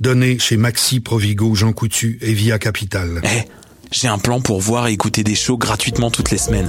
Donnée chez Maxi, Provigo, Jean Coutu et Via Capital. Eh, j'ai un plan pour voir et écouter des shows gratuitement toutes les semaines.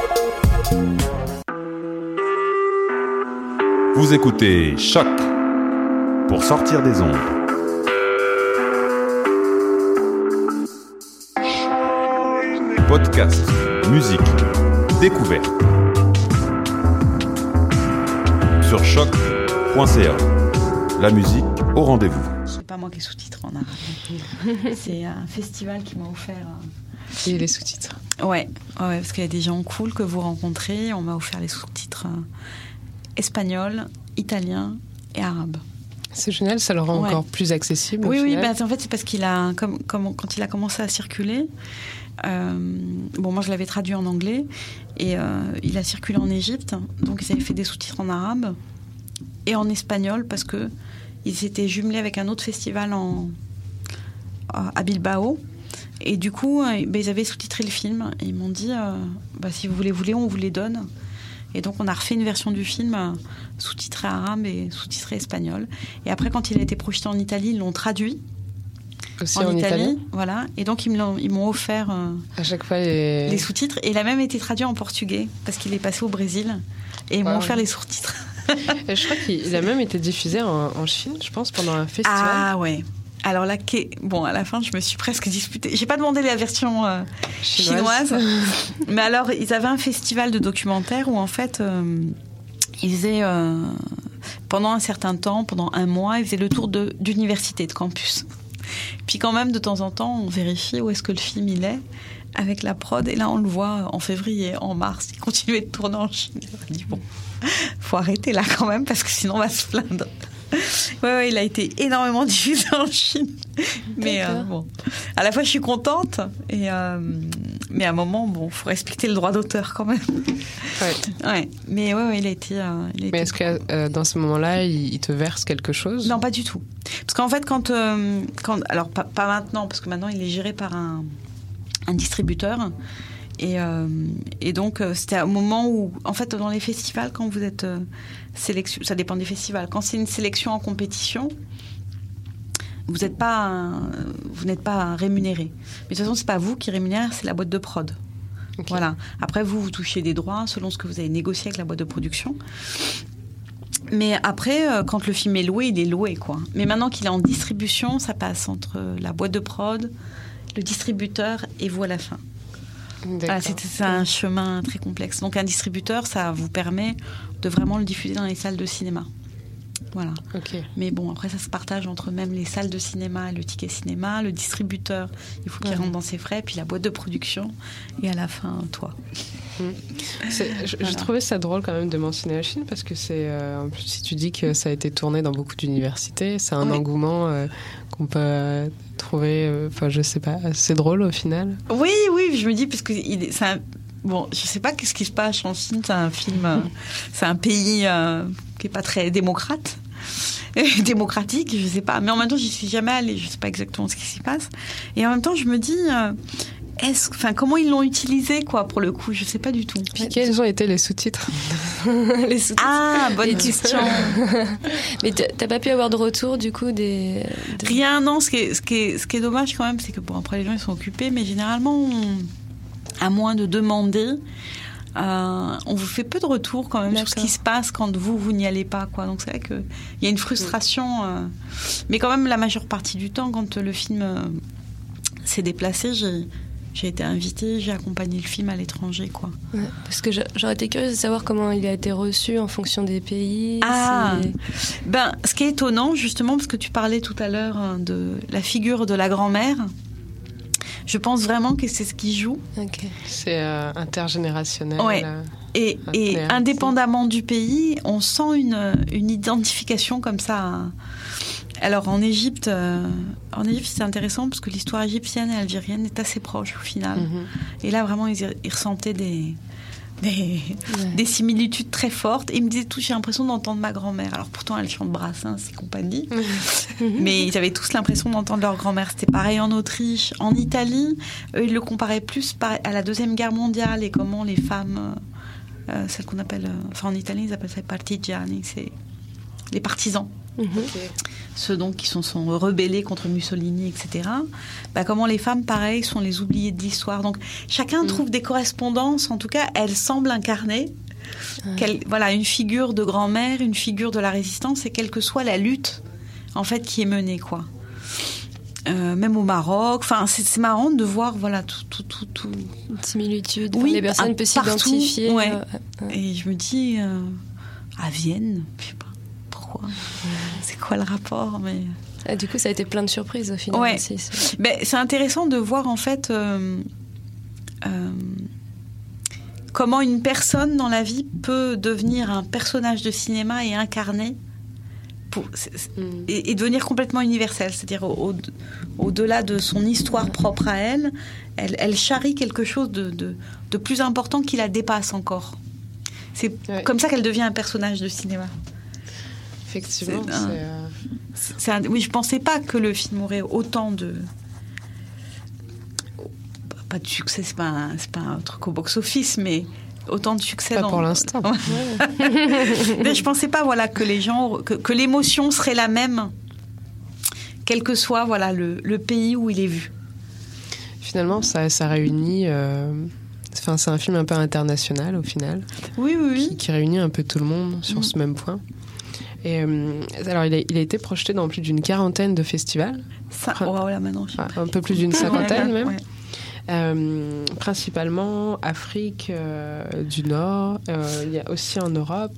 Vous écoutez Choc pour sortir des ondes. Podcast, musique, découverte. Sur choc.ca. La musique au rendez-vous. C'est pas moi qui sous-titre en arabe. C'est un festival qui m'a offert. euh, Et les sous-titres. Ouais, ouais, parce qu'il y a des gens cool que vous rencontrez. On m'a offert les sous-titres euh, espagnol, italien et arabe. C'est génial, ça le rend Ouais. encore plus accessible. Oui, oui, bah, en fait, c'est parce qu'il a, comme, comme- quand il a commencé à circuler, euh, bon, moi je l'avais traduit en anglais, et euh, il a circulé en Égypte, donc ils avaient fait des sous-titres en arabe et en espagnol parce que ils s'étaient jumelés avec un autre festival en, à Bilbao. Et du coup, euh, bah, ils avaient sous-titré le film et ils m'ont dit euh, bah, si vous les voulez, on vous les donne. Et donc, on a refait une version du film euh, sous-titrée arabe et sous-titrée espagnol. Et après, quand il a été projeté en Italie, ils l'ont traduit Aussi en, en, Italie. Voilà. Et donc, ils m'ont offert euh, À chaque fois, les... les sous-titres. Et il a même été traduit en portugais parce qu'il est passé au Brésil. Et ils m'ont offert les sous-titres. Je crois qu'il a même été diffusé en, en Chine, je pense, pendant un festival. Ah ouais. Alors là, bon, à la fin, je me suis presque disputée. J'ai pas demandé la version euh, chinoise, mais alors ils avaient un festival de documentaires où en fait euh, ils faisaient euh, pendant un certain temps, pendant un mois, ils faisaient le tour de d'université, de campus. Puis quand même, de temps en temps, on vérifie où est-ce que le film il est avec la prod. Et là, on le voit en février, en mars, il continuait de tourner en Chine. On a dit bon, faut arrêter là quand même parce que sinon on va se plaindre. Ouais, ouais, il a été énormément diffusé en Chine. Mais euh, bon, à la fois je suis contente, et, euh, mais à un moment, bon, faut respecter le droit d'auteur quand même. Ouais. Ouais, mais ouais, ouais, il a été. euh, il a été Mais est-ce que dans ce moment-là, il, il te verse quelque chose? Non, pas du tout. Parce qu'en fait, quand, quand alors pas, pas maintenant, parce que maintenant il est géré par un, un distributeur. Et, euh, et donc, euh, c'était un moment où, en fait, dans les festivals, quand vous êtes euh, sélection, ça dépend des festivals. Quand c'est une sélection en compétition, vous n'êtes pas, un- vous n'êtes pas rémunéré. Mais de toute façon, c'est pas vous qui rémunère, c'est la boîte de prod. Voilà. Après, vous, vous touchez des droits selon ce que vous avez négocié avec la boîte de production. Mais après, euh, quand le film est loué, il est loué, quoi. Mais maintenant qu'il est en distribution, ça passe entre la boîte de prod, le distributeur et vous à la fin. Voilà, D'accord. c'est un chemin très complexe. Donc un distributeur, ça vous permet de vraiment le diffuser dans les salles de cinéma. Voilà. Mais bon, après, ça se partage entre même les salles de cinéma et le ticket cinéma. Le distributeur, il faut qu'il Ouais. rentre dans ses frais, puis la boîte de production, et à la fin, toi. C'est- je- J'ai Voilà. trouvé ça drôle quand même de mentionner la Chine parce que c'est. euh, en plus, si tu dis que ça a été tourné dans beaucoup d'universités, c'est un Oui. engouement euh, qu'on peut trouver. euh, Enfin, je sais pas, assez drôle au final. Oui, oui, je me dis, parce que il c'est Bon, je sais pas qu'est-ce qui se passe en Chine, c'est un film, euh, c'est un pays qui est pas très démocrate, démocratique, je sais pas. Mais en même temps, j'y suis jamais allée, je sais pas exactement ce qui s'y passe. Et en même temps, je me dis, euh, est-ce, enfin, comment ils l'ont utilisé, quoi, pour le coup, je sais pas du tout. Puis quels ont été les sous-titres? Les sous-titres. Ah, bonne question. Mais t'as pas pu avoir de retour du coup des. Rien, non. Ce qui est, ce qui est, ce qui est dommage quand même, c'est que bon, après les gens ils sont occupés, mais généralement, on- à moins de demander, euh, on vous fait peu de retours quand même sur ce qui se passe quand vous vous n'y allez pas, quoi. Donc c'est vrai que il y a une frustration, euh, mais quand même la majeure partie du temps, quand le film euh, s'est déplacé, j'ai j'ai été invitée, j'ai accompagné le film à l'étranger, quoi. Ouais, parce que j'aurais été curieuse de savoir comment il a été reçu en fonction des pays. Ah, ben, ce qui est étonnant, justement, parce que tu parlais tout à l'heure hein, de la figure de la grand-mère. Je pense vraiment que c'est ce qui joue. C'est euh, intergénérationnel. Ouais. euh, Et, et indépendamment du pays, on sent une, une identification comme ça. Alors en Égypte, euh, en Égypte c'est intéressant parce que l'histoire égyptienne et algérienne est assez proche au final. mhm. Et là vraiment ils, ils ressentaient des, des, des similitudes très fortes. Et ils me disaient tous j'ai l'impression d'entendre ma grand-mère. Alors pourtant elle chante Brassens et compagnie. Mais ils avaient tous l'impression d'entendre leur grand-mère. C'était pareil en Autriche, en Italie. Eux, ils le comparaient plus à la Deuxième Guerre mondiale et comment les femmes, euh, euh, celles qu'on appelle, euh, enfin en Italie, ils appellent ça partigiani, c'est les partisans. Ceux donc qui sont, sont rebellés contre Mussolini, etc. Bah, comment les femmes, pareil, sont les oubliées de l'histoire. Donc chacun trouve des correspondances. En tout cas, elles semblent incarner voilà, une figure de grand-mère, une figure de la résistance, et quelle que soit la lutte en fait qui est menée, quoi. Euh, même au Maroc, enfin c'est marrant de voir voilà tout tout tout, tout. Une similitude. Oui, les personnes peuvent s'identifier. ouais. euh, euh, et je me dis euh, à Vienne, je sais pas pourquoi, c'est quoi le rapport, mais ah, du coup, ça a été plein de surprises au final. Ouais. c'est- Ben, c'est intéressant de voir en fait euh, euh, comment une personne dans la vie peut devenir un personnage de cinéma et incarner pour, Mm. et, et devenir complètement universelle, c'est-à-dire au- au- au-delà de son histoire propre à elle, elle, elle charrie quelque chose de, de- de plus important qui la dépasse encore. C'est Ouais. comme ça qu'elle devient un personnage de cinéma. Effectivement, un- euh, un- oui, je pensais pas que le film aurait autant de pas de succès, c'est pas pas un truc au box-office, mais autant de succès. Pas dans- pour l'instant. mais je pensais pas, voilà, que les gens, que, que l'émotion serait la même, quel que soit, voilà, le, le pays où il est vu. Finalement, ça, ça réunit. euh, Enfin, c'est un film un peu international au final, Oui, oui, qui, oui. qui réunit un peu tout le monde sur Mm. ce même point. Et euh, alors, il a, il a été projeté dans plus d'une quarantaine de festivals, Ça, oh, voilà, maintenant. je Ah, un peu plus d'une cinquantaine Ouais, même. ouais. Euh, principalement Afrique euh, du Nord. Euh, il y a aussi en Europe.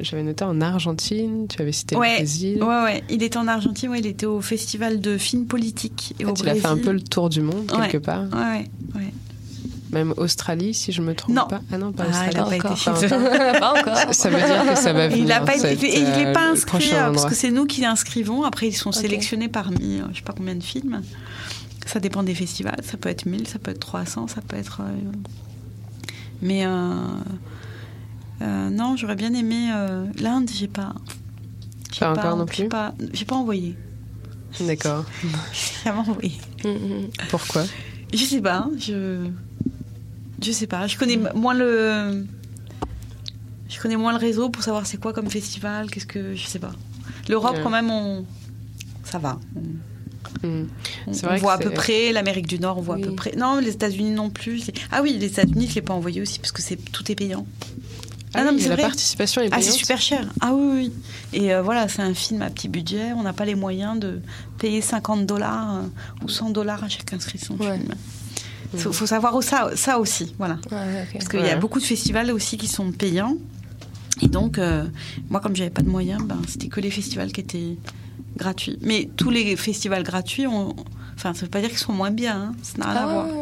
J'avais noté en Argentine. Tu avais cité Ouais, le Brésil. Ouais, ouais. Il était en Argentine, ouais, il était au festival de films politiques et En au fait, il a fait un peu le tour du monde quelque part. Ouais, ouais. Même Australie, si je me trompe Non. pas. Ah non, pas Ah, Australie. pas été encore. chez eux. pas encore. Ça veut dire que ça va venir. Il pas n'est euh, pas inscrit euh, parce endroit. que c'est nous qui l'inscrivons. Après, ils sont sélectionnés parmi euh, je sais pas combien de films. Ça dépend des festivals. Ça peut être 1000, ça peut être 300, ça peut être. euh, Mais euh, euh, non, j'aurais bien aimé euh, l'Inde. J'ai pas. j'ai Pas encore non plus pas, J'ai pas envoyé. D'accord. J'ai jamais envoyé. Mm, mm. Pourquoi? Je sais pas. hein, Je. Je sais pas. Je connais moins le. Je connais moins le réseau pour savoir c'est quoi comme festival. Qu'est-ce que. Je sais pas. L'Europe, Ouais. quand même, on. Ça va. On, que voit à peu près. L'Amérique du Nord, on voit à peu près. Non, les États-Unis non plus. Ah oui, les États-Unis, je l'ai pas envoyé aussi parce que c'est tout est payant. Ah, non, oui, mais c'est la vrai. participation est Ah, payante. c'est super cher. Ah oui, oui. Et euh, voilà, c'est un film à petit budget. On n'a pas les moyens de payer 50 dollars euh, ou 100 dollars à chaque inscription Ouais. film. Il faut, faut savoir ça, ça aussi. Voilà. Ouais. Parce qu'il y a beaucoup de festivals aussi qui sont payants. Et donc, euh, moi, comme j'avais pas de moyens, ben, c'était que les festivals qui étaient gratuits. Mais tous les festivals gratuits, ont... enfin, ça veut pas dire qu'ils sont moins bien. hein. Ça n'a rien à Ah, voir. ouais.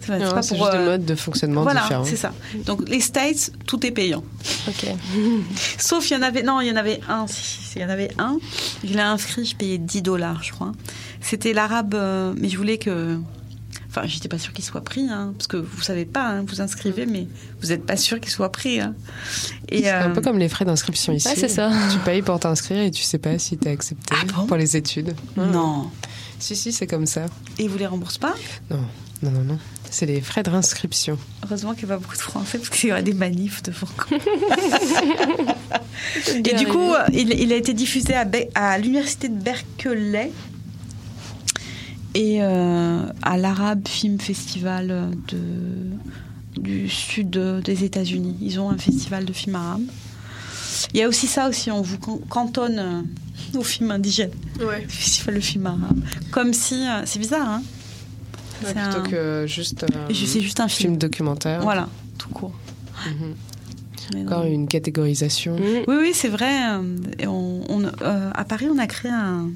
C'est pas- pour, juste euh, des modes de fonctionnement Voilà, différents. c'est ça. Donc, les States, tout est payant. Ok. Sauf, il y en avait, non, il y en avait un. si, Il y en avait un. Je l'ai inscrit, je payais 10 dollars, je crois. C'était l'arabe, euh, mais je voulais que. Enfin, j'étais pas sûre qu'il soit pris, hein, parce que vous savez pas, hein, vous inscrivez, mais vous n'êtes pas sûr qu'il soit pris. hein. Et C'est un euh, peu comme les frais d'inscription ici. Ouais, c'est ça. Tu payes pour t'inscrire et tu sais pas si t'es accepté Ah bon? pour les études. non. Si, si, c'est comme ça. Et vous les remboursez pas? Non, non, non, non. C'est les frais de réinscription. Heureusement qu'il n'y a pas beaucoup de Français, parce qu'il y aura des manifs devant. Et du coup, il, il a été diffusé à, Be- à l'université de Berkeley et euh, à l'Arab Film Festival de, du sud des États-Unis. Ils ont un festival de films arabes. Il y a aussi ça aussi, on vous can- cantonne euh, aux films indigènes. Ouais. Le festival de films arabes. Comme si, euh, c'est bizarre, hein C'est plutôt un- que juste, euh, c'est juste un film. film documentaire. Voilà, tout court. Mhm. Encore une catégorisation. Oui, oui, c'est vrai. euh, et on- on- euh, à Paris, on a créé un,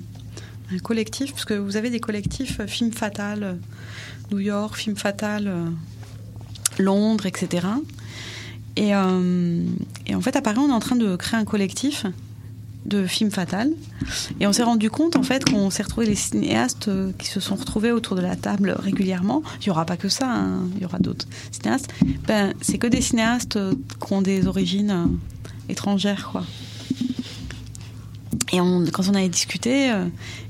un collectif, parce que vous avez des collectifs euh, Film Fatal, euh, New York, Film Fatal, euh, Londres, etc. Et, et en fait, à Paris, on est en train de créer un collectif de Film Fatal. Et on s'est rendu compte, en fait, qu'on s'est retrouvé les cinéastes qui se sont retrouvés autour de la table régulièrement. Il n'y aura pas que ça, hein, il y aura d'autres cinéastes. Ben, c'est que des cinéastes qui ont des origines étrangères, quoi. Et quand on avait discuté, euh,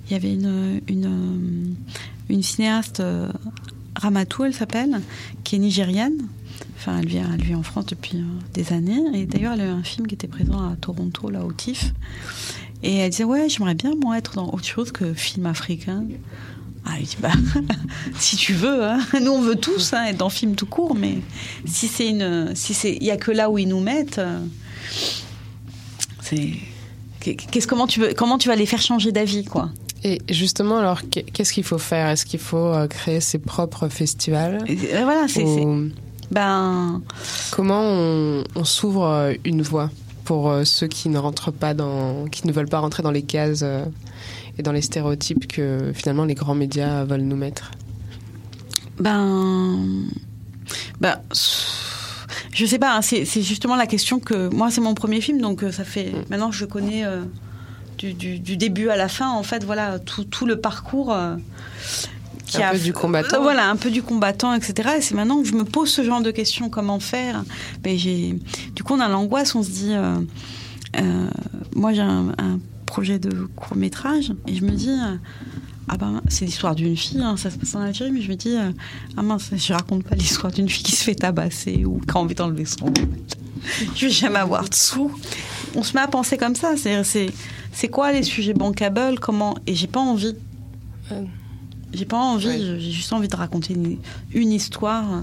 il y avait une, euh, cinéaste, euh, Ramatou, elle s'appelle, qui est nigérienne. Enfin, elle vit en France depuis des années. Et d'ailleurs, elle a eu un film qui était présent à Toronto, là, au TIFF. Et elle disait, ouais, j'aimerais bien, moi, être dans autre chose que film africain. Ah, elle dit, bah, si tu veux, hein. nous on veut tous hein, être dans film tout court, mais si c'est une, si c'est, il y a que là où ils nous mettent, c'est, qu'est-ce comment tu veux, comment tu vas les faire changer d'avis, quoi? Et justement, alors, qu'est- qu'est-ce qu'il faut faire? Est-ce qu'il faut euh, créer ses propres festivals? Euh, Voilà, c'est, Ou ben, Comment on, on s'ouvre euh, une voie pour ceux qui ne rentrent pas dans, qui ne veulent pas rentrer dans les cases et dans les stéréotypes que finalement les grands médias veulent nous mettre? Ben, ben, je sais pas, hein, c'est, justement la question que, moi c'est mon premier film, donc euh, ça fait, maintenant je connais euh, du, du- du début à la fin, en fait, voilà, tout, tout le parcours. euh, qui Un a peu du combattant. Voilà, un peu du combattant, etc. Et c'est maintenant que je me pose ce genre de questions, comment faire? J'ai, du coup, on a l'angoisse, on se dit, moi j'ai un, un projet de court métrage, et je me dis, ah ben, c'est l'histoire d'une fille, hein, ça se passe en Algérie, mais je me dis, euh, ah mince, je raconte pas l'histoire d'une fille qui se fait tabasser ou qui a envie d'enlever son Je vais jamais avoir de sous. On se met à penser comme ça, c'est, quoi les sujets bankable, comment, et j'ai pas envie. Ouais. J'ai pas envie, Ouais. j'ai juste envie de raconter une, une histoire. euh,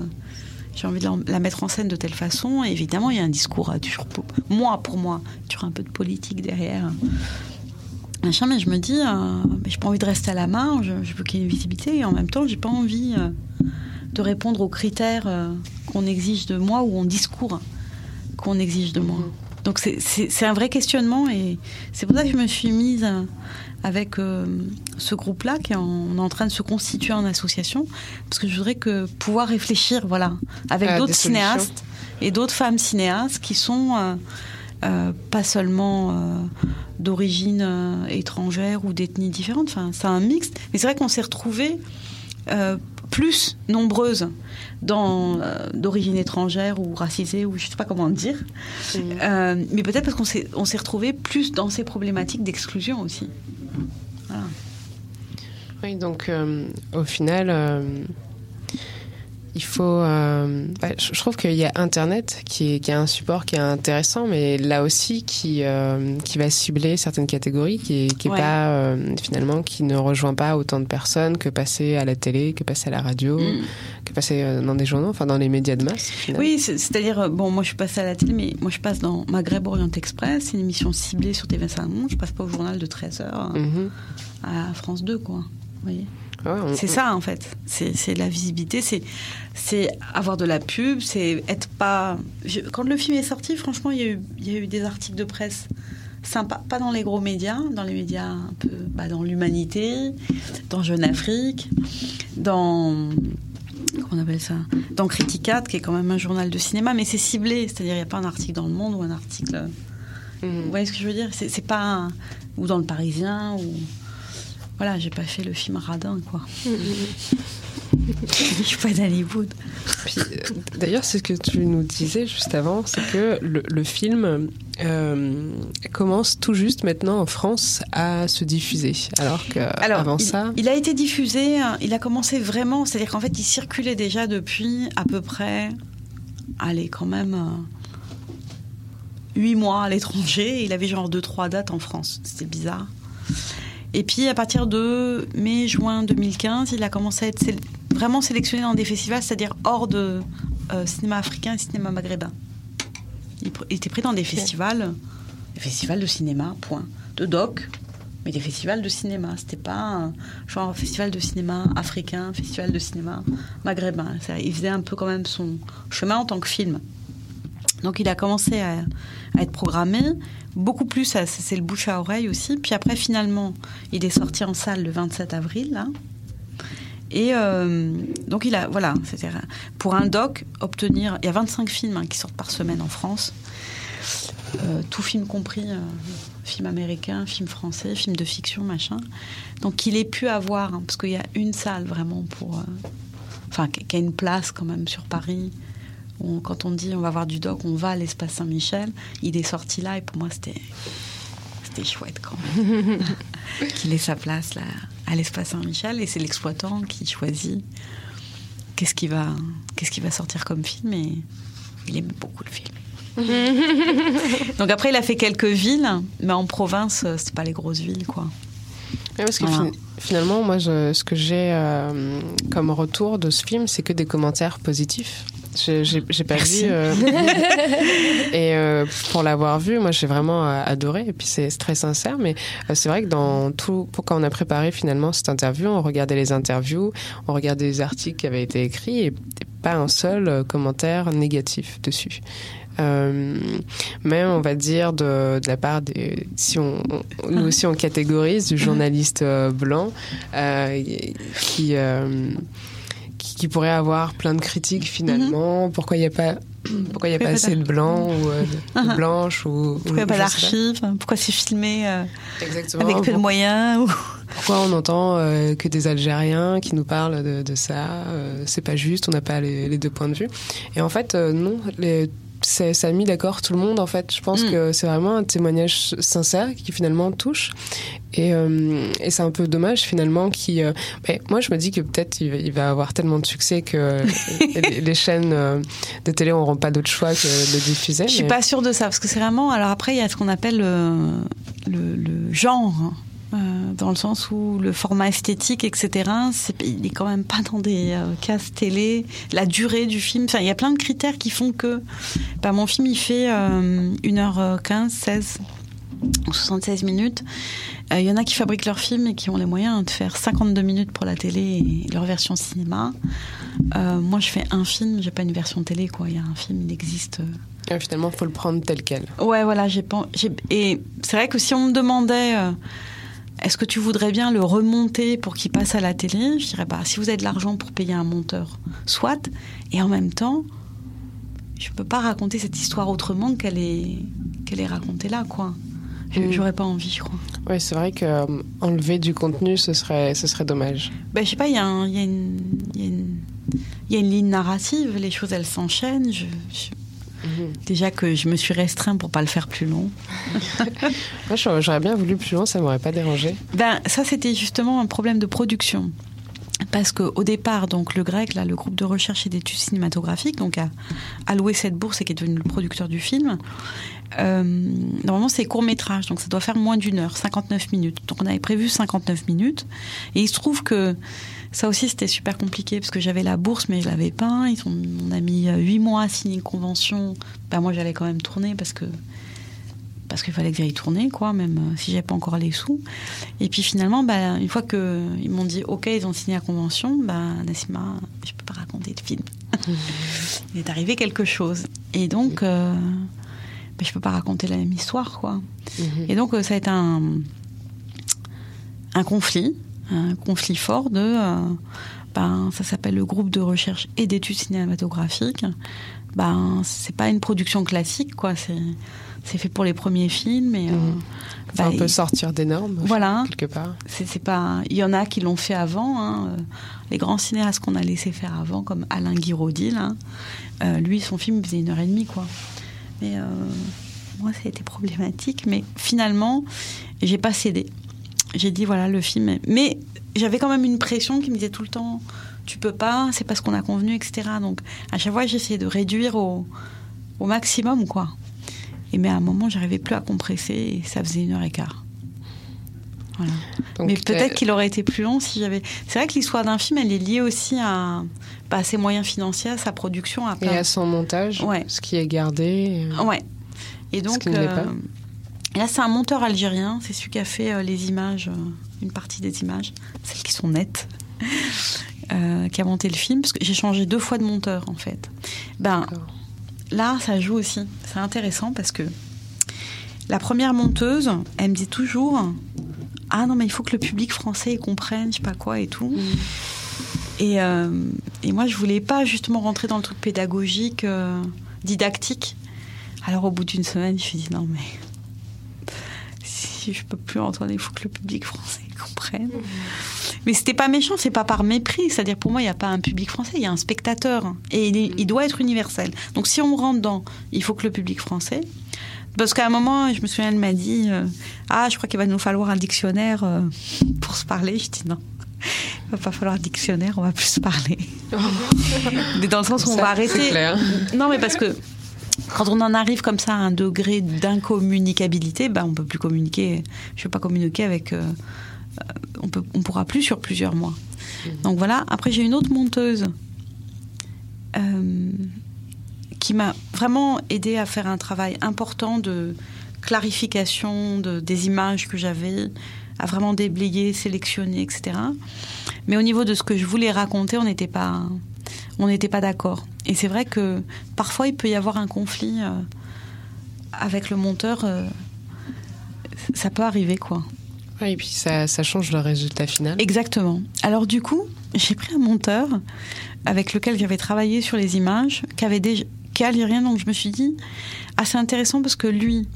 J'ai envie de la, la mettre en scène de telle façon. Et évidemment, il y a un discours à toujours, pour- moi, pour moi, toujours un peu de politique derrière. Machin, mais je me dis, euh, j'ai pas envie de rester à la marge, je veux qu'il y ait une visibilité. Et en même temps, j'ai pas envie euh, de répondre aux critères euh, qu'on exige de moi ou au discours qu'on exige de moi. Donc c'est- un vrai questionnement et c'est pour ça que je me suis mise euh, avec ce groupe-là qui est en, on est en train de se constituer en association parce que je voudrais que pouvoir réfléchir voilà avec À d'autres cinéastes et d'autres femmes cinéastes qui sont euh, pas seulement euh, d'origine euh, étrangère ou d'ethnie différente. Enfin, c'est un mix. Mais c'est vrai qu'on s'est retrouvés plus nombreuses dans d'origine étrangère ou racisée ou je sais pas comment dire. Mais peut-être parce qu'on s'est on s'est retrouvés plus dans ces problématiques d'exclusion aussi. Voilà. Oui, donc au final, il faut. euh, ouais, je trouve qu'il y a Internet qui est, qui est un support qui est intéressant, mais là aussi qui, euh, qui va cibler certaines catégories, qui est, qui est Ouais. pas euh, finalement qui ne rejoint pas autant de personnes que passer à la télé, que passer à la radio, Mm. que passer dans des journaux, enfin dans les médias de masse. finalement. Oui, c'est- c'est-à-dire, bon, moi je suis passée à la télé, mais moi je passe dans Maghreb Orient Express, c'est une émission ciblée sur TV5 Monde, je passe pas au journal de 13h Mhm. à France 2, quoi. Vous voyez Ouais, on- C'est ça en fait. C'est la visibilité, c'est avoir de la pub, c'est être pas. je- Quand le film est sorti, franchement, il y, a eu, il y a eu des articles de presse sympas, pas dans les gros médias, dans les médias un peu, bah, dans l'humanité, dans Jeune Afrique, dans comment on appelle ça, dans Criticat, qui est quand même un journal de cinéma, mais c'est ciblé, c'est-à-dire il n'y a pas un article dans Le Monde ou un article. Mhm. Vous voyez ce que je veux dire? C'est c'est pas un- ou dans Le Parisien ou voilà, j'ai pas fait le film radin quoi. Je suis pas d'Hollywood. Puis, euh, D'ailleurs, c'est ce que tu nous disais juste avant, c'est que le, le film euh, commence tout juste maintenant en France à se diffuser, alors qu'avant il, ça, il a été diffusé, euh, il a commencé vraiment, c'est-à-dire qu'en fait, il circulait déjà depuis à peu près, allez, quand même, euh, huit mois à l'étranger. et Il avait genre deux, trois dates en France. C'était bizarre. Et puis, à partir de mai-juin 2015, il a commencé à être sé- vraiment sélectionné dans des festivals, c'est-à-dire hors de euh, cinéma africain et cinéma maghrébin. Il, était pris dans des festivals, des festivals de cinéma, point. De doc, mais des festivals de cinéma. C'était pas un genre festival de cinéma africain, festival de cinéma maghrébin. Il faisait un peu quand même son chemin en tant que film. Donc il a commencé à, être programmé, beaucoup plus, c'est le bouche à oreille aussi. Puis après, finalement, il est sorti en salle le 27 avril. Et euh, donc il a, voilà, c'était pour un doc, obtenir, il y a 25 films hein, qui sortent par semaine en France, euh, tout film compris, euh, film américain, film français, film de fiction, machin. Donc qu'il ait pu avoir, hein, parce qu'il y a une salle vraiment pour, euh, enfin qui a une place quand même sur Paris. On- quand on dit on va voir du doc, on va à l'espace Saint-Michel. Il est sorti là et pour moi c'était c'était chouette quand même qu'il ait sa place là à l'espace Saint-Michel et c'est l'exploitant qui choisit qu'est-ce qui va qu'est-ce qui va sortir comme film et il aime beaucoup le film. Donc après il a fait quelques villes mais en province euh, c'est pas les grosses villes quoi. Ouais, parce que Voilà. fin- finalement, moi, je- ce que j'ai euh, comme retour de ce film, c'est que des commentaires positifs. J'ai pas Merci. vu. euh, et euh, pour l'avoir vu, moi, j'ai vraiment euh, adoré. Et puis, c'est très sincère. Mais euh, c'est vrai que dans tout, pour quand on a préparé finalement cette interview, on regardait les interviews, on regardait les articles qui avaient été écrits et pas un seul euh, commentaire négatif dessus. Euh, même on va dire de, de la part des si on, on- nous aussi on catégorise du journaliste blanc euh, qui, euh, qui pourrait avoir plein de critiques finalement pourquoi il n'y a pas pourquoi il n'y a pas assez de blancs ou euh, de, de Ah. blanches ou Pourquoi il n'y a pas d'archives? Pourquoi c'est filmé euh, avec peu de moyens ou... Pourquoi on entend euh, que des Algériens qui nous parlent de, de ça euh, C'est pas juste, on n'a pas les, les deux points de vue? Et en fait, non, les, ça a mis d'accord tout le monde. En fait, je pense Mm. que c'est vraiment un témoignage sincère qui finalement touche. Et, euh, et c'est un peu dommage finalement qui. euh, mais moi, je me dis que peut-être il, va- il va avoir tellement de succès que les, les chaînes euh, de télé n'auront pas d'autre choix que de diffuser. Je suis mais- pas sûre de ça, parce que c'est vraiment. Alors après, il y a ce qu'on appelle le, le, le genre, hein, euh, dans le sens où le format esthétique, etc., c'est, il est quand même pas dans des euh, cases télé. La durée du film, enfin, il y a plein de critères qui font que. Bah, mon film, il fait euh, 1h15, 16 ou 76 minutes. Euh, Il y en a qui fabriquent leurs films et qui ont les moyens de faire 52 minutes pour la télé et leur version cinéma. Euh, moi, je fais un film, j'ai pas une version télé, quoi. Il y a un film, il existe. euh, Et finalement, il faut le prendre tel quel. Ouais, voilà, j'ai pas. j'ai- Et c'est vrai que si on me demandait, euh, est-ce que tu voudrais bien le remonter pour qu'il passe à la télé Je dirais, bah, si vous avez de l'argent pour payer un monteur, soit. Et en même temps, je peux pas raconter cette histoire autrement qu'elle est, qu'elle est racontée là, quoi. Mm. J'aurais pas envie, je crois. Oui, c'est vrai que euh, enlever du contenu, ce serait, ce serait dommage. Ben, je sais pas, il y, y, y, y a une ligne narrative, les choses elles s'enchaînent. Je, je- Déjà que je me suis restreint pour pas le faire plus long. Moi, j'aurais bien voulu plus loin, ça m'aurait pas dérangé. Ben, ça, c'était justement un problème de production. Parce qu'au départ, donc, le GREC, là, le groupe de recherche et d'études cinématographiques, donc, a alloué cette bourse et qui est devenu le producteur du film. Euh, normalement, c'est court métrage, donc ça doit faire moins d'une heure, 59 minutes. Donc, on avait prévu 59 minutes. Et il se trouve que ça aussi, c'était super compliqué parce que j'avais la bourse, mais je l'avais pas. Ils ont, on a mis euh, huit mois à signer une convention. Ben, moi, j'allais quand même tourner parce que parce qu'il fallait que j'aille tourner, quoi, même euh, si j'avais pas encore les sous. Et puis finalement, bah, une fois qu'ils m'ont dit OK, ils ont signé la convention, bah, Nassima, je peux pas raconter le film. Il est arrivé quelque chose. Et donc, euh, bah, je peux pas raconter la même histoire, quoi. Et donc, euh, ça a été un, un conflit, un conflit fort de. euh, ben, ça s'appelle le groupe de recherche et d'études cinématographiques. Ben, c'est pas une production classique, quoi. C'est, c'est fait pour les premiers films. Et, euh, Enfin, bah, un peu il- sortir des normes, Voilà. quelque part. c'est, pas. Il y en a qui l'ont fait avant. hein, euh, Les grands cinéastes qu'on a laissé faire avant, comme Alain Guiraudy, là, euh, lui, son film il faisait une heure et demie, quoi. Mais euh, moi, ça a été problématique. Mais finalement, j'ai pas cédé. J'ai dit voilà le film. est- Mais j'avais quand même une pression qui me disait tout le temps tu peux pas, c'est pas ce qu'on a convenu, etc. Donc à chaque fois, j'essayais de réduire au, au maximum, quoi. Et mais à un moment, j'arrivais plus à compresser et ça faisait une heure et quart. Voilà. Donc, Mais euh, peut-être qu'il aurait été plus long si j'avais. C'est vrai que l'histoire d'un film, elle est liée aussi à, bah, à ses moyens financiers, à sa production, à Et plein- à son montage, Ouais. ce qui est gardé. euh, Ouais. Et donc, qui pas. Et là, c'est un monteur algérien, c'est celui qui a fait euh, les images, euh, une partie des images, celles qui sont nettes, euh, qui a monté le film, parce que j'ai changé deux fois de monteur en fait. Ben, là, ça joue aussi. C'est intéressant parce que la première monteuse, elle me dit toujours Ah non, mais il faut que le public français comprenne, je sais pas quoi et tout. Et, euh, et moi, je voulais pas justement rentrer dans le truc pédagogique, euh, didactique. Alors, au bout d'une semaine, je me suis dit Non, mais si je peux plus entendre, il faut que le public français comprenne. Mais c'était pas méchant, c'est pas par mépris. C'est-à-dire, pour moi, il n'y a pas un public français, il y a un spectateur. Et il, est- il doit être universel. Donc, si on rentre dans il faut que le public français. Parce qu'à un moment, je me souviens, elle m'a dit euh, Ah, je crois qu'il va nous falloir un dictionnaire euh, pour se parler. Je dis Non. Il va pas falloir un dictionnaire, on va plus se parler. Mais dans le sens où on va arrêter. clair. Non, mais parce que quand on en arrive comme ça à un degré d'incommunicabilité, ben on peut plus communiquer. Je ne vais pas communiquer avec. euh, on peut, on pourra plus sur plusieurs mois. Donc voilà. Après, j'ai une autre monteuse euh, qui m'a vraiment aidé à faire un travail important de clarification de, des images que j'avais, à vraiment déblayer, sélectionner, etc. Mais au niveau de ce que je voulais raconter, on n'était pas, on n'était pas d'accord. Et c'est vrai que parfois il peut y avoir un conflit euh, avec le monteur. euh, ça peut arriver, quoi. Ouais, et puis ça, ça change le résultat final. Exactement. Alors du coup, j'ai pris un monteur avec lequel j'avais travaillé sur les images, qui avait déjà, algérien, donc je me suis dit assez intéressant parce que lui,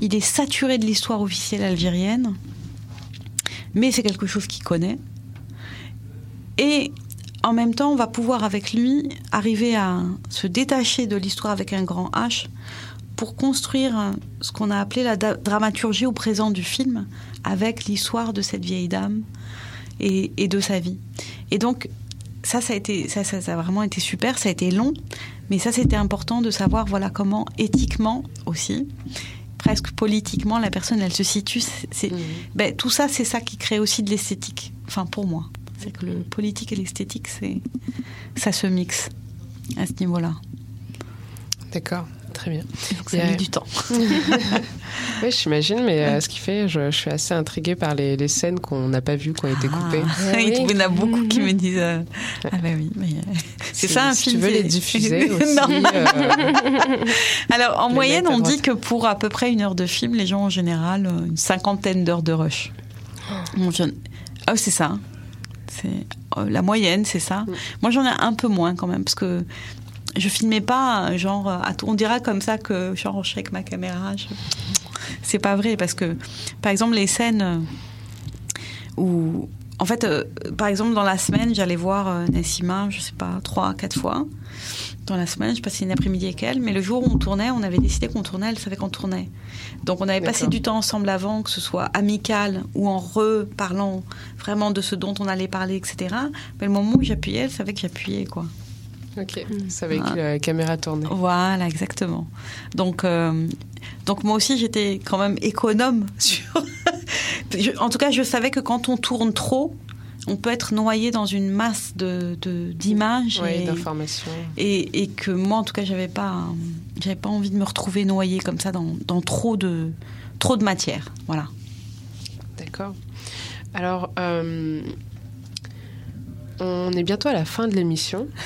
il est saturé de l'histoire officielle algérienne, mais c'est quelque chose qu'il connaît. Et en même temps, on va pouvoir avec lui arriver à se détacher de l'histoire avec un grand H pour construire ce qu'on a appelé la dramaturgie au présent du film avec l'histoire de cette vieille dame et, et de sa vie. Et donc, ça, ça a, été, ça, ça, ça a vraiment été super, ça a été long, mais ça, c'était important de savoir voilà, comment éthiquement aussi, presque politiquement, la personne, elle se situe. C'est, c'est- ben, tout ça, c'est ça qui crée aussi de l'esthétique. Enfin, pour moi. C'est que le politique et l'esthétique, c'est, ça se mixe à ce niveau-là. D'accord, très bien. Donc, ça a mis du temps. Oui, j'imagine, mais euh, ce qui fait, je, je suis assez intriguée par les, les scènes qu'on n'a pas vues, qui ont été coupées. Ah, il y en a beaucoup qui me disent euh, Ah, ben oui, mais, euh, c'est ça un si film. tu veux les c'est- diffuser aussi, Non. euh, Alors, en les moyenne, on dit que pour à peu près une heure de film, les gens en général, euh, une cinquantaine d'heures de rush. Ah, c'est ça. C'est euh, la moyenne, c'est ça. Moi, j'en ai un peu moins quand même, parce que je filmais pas, genre, on dira comme ça que genre, je suis avec ma caméra. je- C'est pas vrai, parce que, par exemple, les scènes euh, où. En fait, euh, par exemple, dans la semaine, j'allais voir euh, Nassima, je sais pas, trois, quatre fois. Dans la semaine, je passais une après-midi avec elle, mais le jour où on tournait, on avait décidé qu'on tournait, elle savait qu'on tournait. Donc on avait passé du temps ensemble avant, que ce soit amical ou en reparlant vraiment de ce dont on allait parler, etc. Mais le moment où j'appuyais, elle savait que j'appuyais, quoi. Ok, ça avec Ah. la caméra tournée. Voilà, exactement. Donc, euh, donc moi aussi, j'étais quand même économe sur. Je- en tout cas, je savais que quand on tourne trop, on peut être noyé dans une masse de de- d'images Oui, et, d'informations. et, et que moi, en tout cas, j'avais pas, j'avais pas envie de me retrouver noyée comme ça dans, dans trop de trop de matière. Voilà. D'accord. Alors, euh, on est bientôt à la fin de l'émission.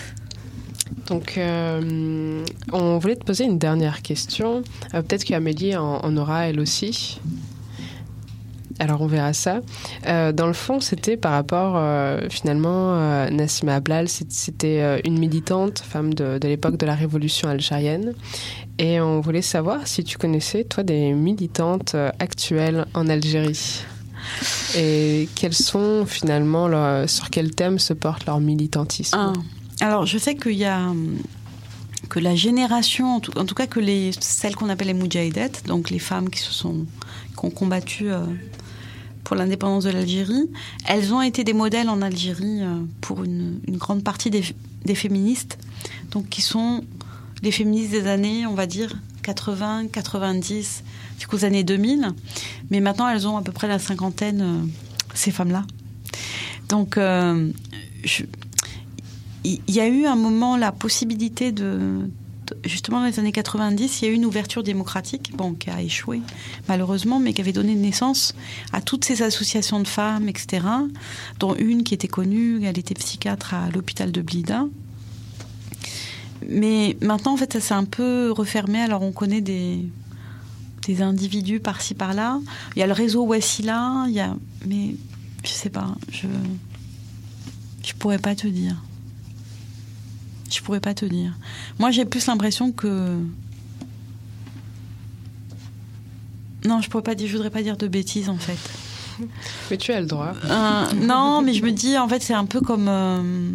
Donc, euh, on voulait te poser une dernière question. Euh, Peut-être qu'Amélie en, en aura elle aussi. Alors, on verra ça. Euh, dans le fond, c'était par rapport, finalement, euh, Nassima Ablal, c'était une militante, femme de, l'époque de la révolution algérienne. Et on voulait savoir si tu connaissais, toi, des militantes actuelles en Algérie. Et quels sont finalement, sur quel thème se porte leur militantisme? Un. Alors, je sais qu'il y a hum, que la génération, en tout, cas que les celles qu'on appelle les moudjahidettes, donc les femmes qui se sont qui ont combattu euh, pour l'indépendance de l'Algérie, elles ont été des modèles en Algérie euh, pour une, grande partie des, féministes, donc qui sont les féministes des années, on va dire 80, 90, jusqu'aux années 2000, mais maintenant elles ont à peu près la cinquantaine, euh, ces femmes-là. Donc, je- il y a eu un moment la possibilité de, justement, dans les années 90, il y a eu une ouverture démocratique, bon, qui a échoué, malheureusement, mais qui avait donné naissance à toutes ces associations de femmes, etc., dont une qui était connue, elle était psychiatre à l'hôpital de Blida. Mais maintenant, en fait, ça s'est un peu refermé. Alors, on connaît des, des individus par-ci, par-là. Il y a le réseau Wassila, il y a... Mais je sais pas, je... Je pourrais pas te dire. Je pourrais pas te dire. Moi, j'ai plus l'impression que. Non, je pourrais pas dire. Je voudrais pas dire de bêtises en fait. Mais tu as le droit. Euh, non, mais je me dis en fait c'est un peu comme. euh,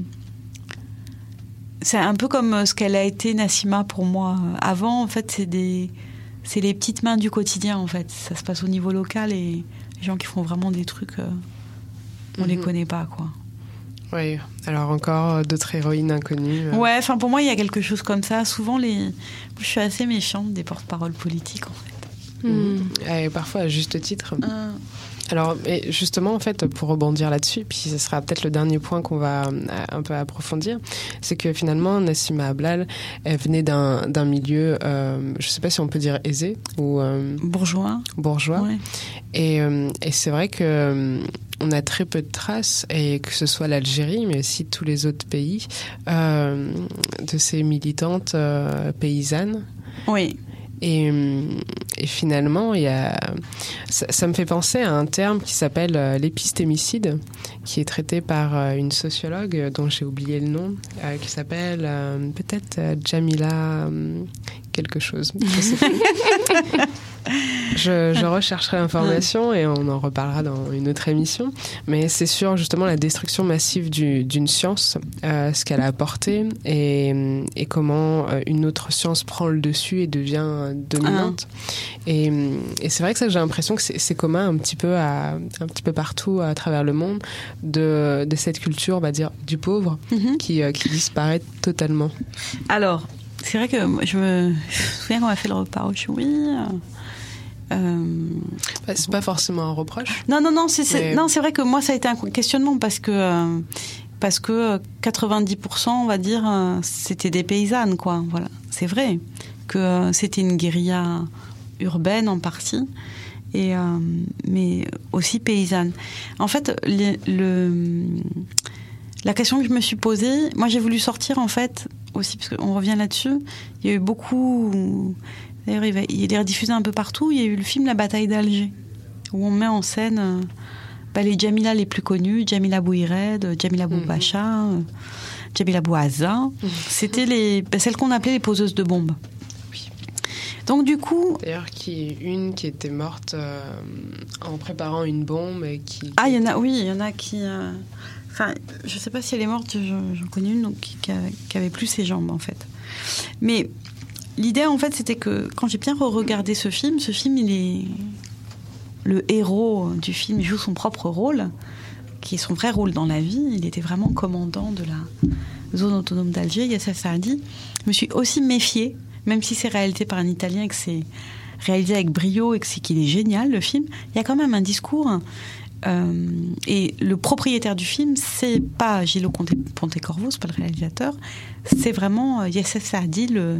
c'est un peu comme ce qu'elle a été Nassima pour moi. Avant, en fait, c'est des. C'est les petites mains du quotidien en fait. Ça se passe au niveau local et les gens qui font vraiment des trucs. euh, on les Mhm. connaît pas quoi. Oui. Alors encore euh, d'autres héroïnes inconnues. euh. Ouais, enfin pour moi il y a quelque chose comme ça. Souvent les, je suis assez méfiante des porte-paroles politiques en fait. Mhm. Et parfois à juste titre. Alors, et justement, en fait, pour rebondir là-dessus, puis ce sera peut-être le dernier point qu'on va euh, un peu approfondir, c'est que finalement, Nassima Ablal, elle venait d'un d'un milieu, euh, je sais pas si on peut dire aisé ou euh, Bourgeois. bourgeois. Ouais. Et, et c'est vrai que euh, on a très peu de traces, et que ce soit l'Algérie, mais aussi tous les autres pays, euh, de ces militantes euh, paysannes. Oui. Et, et finalement, il y a, ça, ça me fait penser à un terme qui s'appelle euh, l'épistémicide, qui est traité par euh, une sociologue euh, dont j'ai oublié le nom, euh, qui s'appelle euh, peut-être euh, Jamila quelque chose. Je rechercherai l'information et on en reparlera dans une autre émission. Mais c'est sur justement la destruction massive du- d'une science, euh, ce qu'elle a apporté et, et comment euh, une autre science prend le dessus et devient dominante. Et, et c'est vrai que ça, j'ai l'impression que c'est commun un petit peu à un petit peu partout à travers le monde de, de cette culture, on va dire, du pauvre Mhm. qui, euh, qui disparaît totalement. Alors, c'est vrai que moi, je me souviens qu'on a fait le repas au choui. euh, euh, Bah, c'est pas forcément un reproche. Non, non, non, c'est Mais- non, c'est vrai que moi, ça a été un questionnement parce que, euh, parce que euh, 90%, on va dire, euh, c'était des paysannes, quoi. Voilà, c'est vrai que euh, c'était une guérilla urbaine en partie, et, euh, mais aussi paysanne. En fait, le- la question que je me suis posée, moi j'ai voulu sortir en fait aussi, parce qu'on revient là-dessus, il y a eu beaucoup. D'ailleurs, il, va- il est rediffusé un peu partout. Il y a eu le film La bataille d'Alger, où on met en scène euh, bah, les Jamila les plus connus Jamila Bouired, Jamila Boubacha, euh, Jamila Bouaza. C'était les, bah, celles qu'on appelait les poseuses de bombes. Donc, du coup, D'ailleurs, qui une qui était morte euh, en préparant une bombe et qui. Ah, il y en a, oui, il y en a qui. euh, Enfin, je sais pas si elle est morte, je- j'en connais une donc, qui, qui, avait plus ses jambes, en fait. Mais l'idée, en fait, c'était que quand j'ai bien re-regardé ce film, ce film, il est. Le héros du film joue son propre rôle, qui est son vrai rôle dans la vie. Il était vraiment commandant de la zone autonome d'Alger, Yasser Saadi. Je me suis aussi méfiée, même si c'est réalisé par un Italien et que c'est réalisé avec brio et que c'est qu'il est génial, le film, il y a quand même un discours. Euh, et le propriétaire du film, c'est pas Conte- Pontecorvo, c'est pas le réalisateur, c'est vraiment euh, Yasser Saadi, le,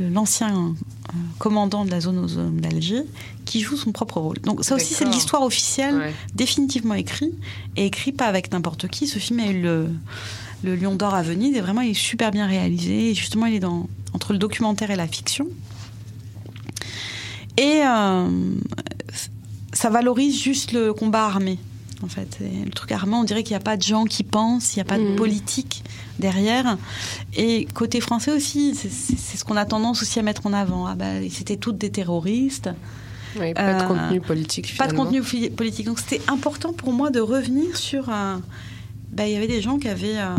l'ancien euh, commandant de la zone autonome d'Alger, qui joue son propre rôle. Donc ça aussi, c'est de l'histoire officielle Ouais. définitivement écrit et écrit pas avec n'importe qui. Ce film a eu le, le Lion d'Or à Venise et vraiment il est super bien réalisé. Et justement, il est dans, entre le documentaire et la fiction. Et euh, ça valorise juste le combat armé. En fait, Et le truc armé, on dirait qu'il n'y a pas de gens qui pensent, il n'y a pas de Mhm. politique derrière. Et côté français aussi, c'est- ce qu'on a tendance aussi à mettre en avant. Ah bah, c'était toutes des terroristes. Pas de Euh, contenu politique. Pas de contenu politique. Donc c'était important pour moi de revenir sur. un- bah, Il y avait des gens qui avaient. euh,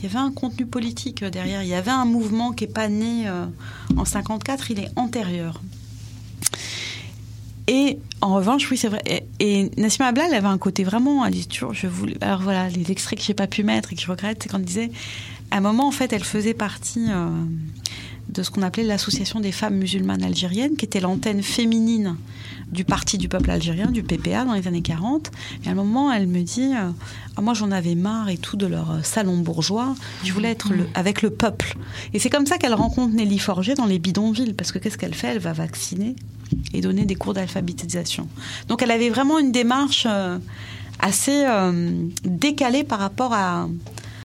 Il y avait un contenu politique euh, derrière. Il y avait un mouvement qui n'est pas né euh, en 54, il est antérieur. Et en revanche, oui, c'est vrai. Et, et Nassima elle avait un côté vraiment. Elle disait toujours, je voulais. Alors voilà, les extraits que j'ai pas pu mettre et que je regrette, c'est quand elle disait. À un moment, en fait, elle faisait partie euh, de ce qu'on appelait l'association des femmes musulmanes algériennes, qui était l'antenne féminine du Parti du peuple algérien, du PPA, dans les années 40. Et à un moment, elle me dit euh, ah, Moi, j'en avais marre et tout de leur euh, salon bourgeois. Je voulais être le- avec le peuple. Et c'est comme ça qu'elle rencontre Nelly Forger dans les bidonvilles. Parce que qu'est-ce qu'elle fait? Elle va vacciner et donner des cours d'alphabétisation. Donc, elle avait vraiment une démarche euh, assez euh, décalée par rapport à,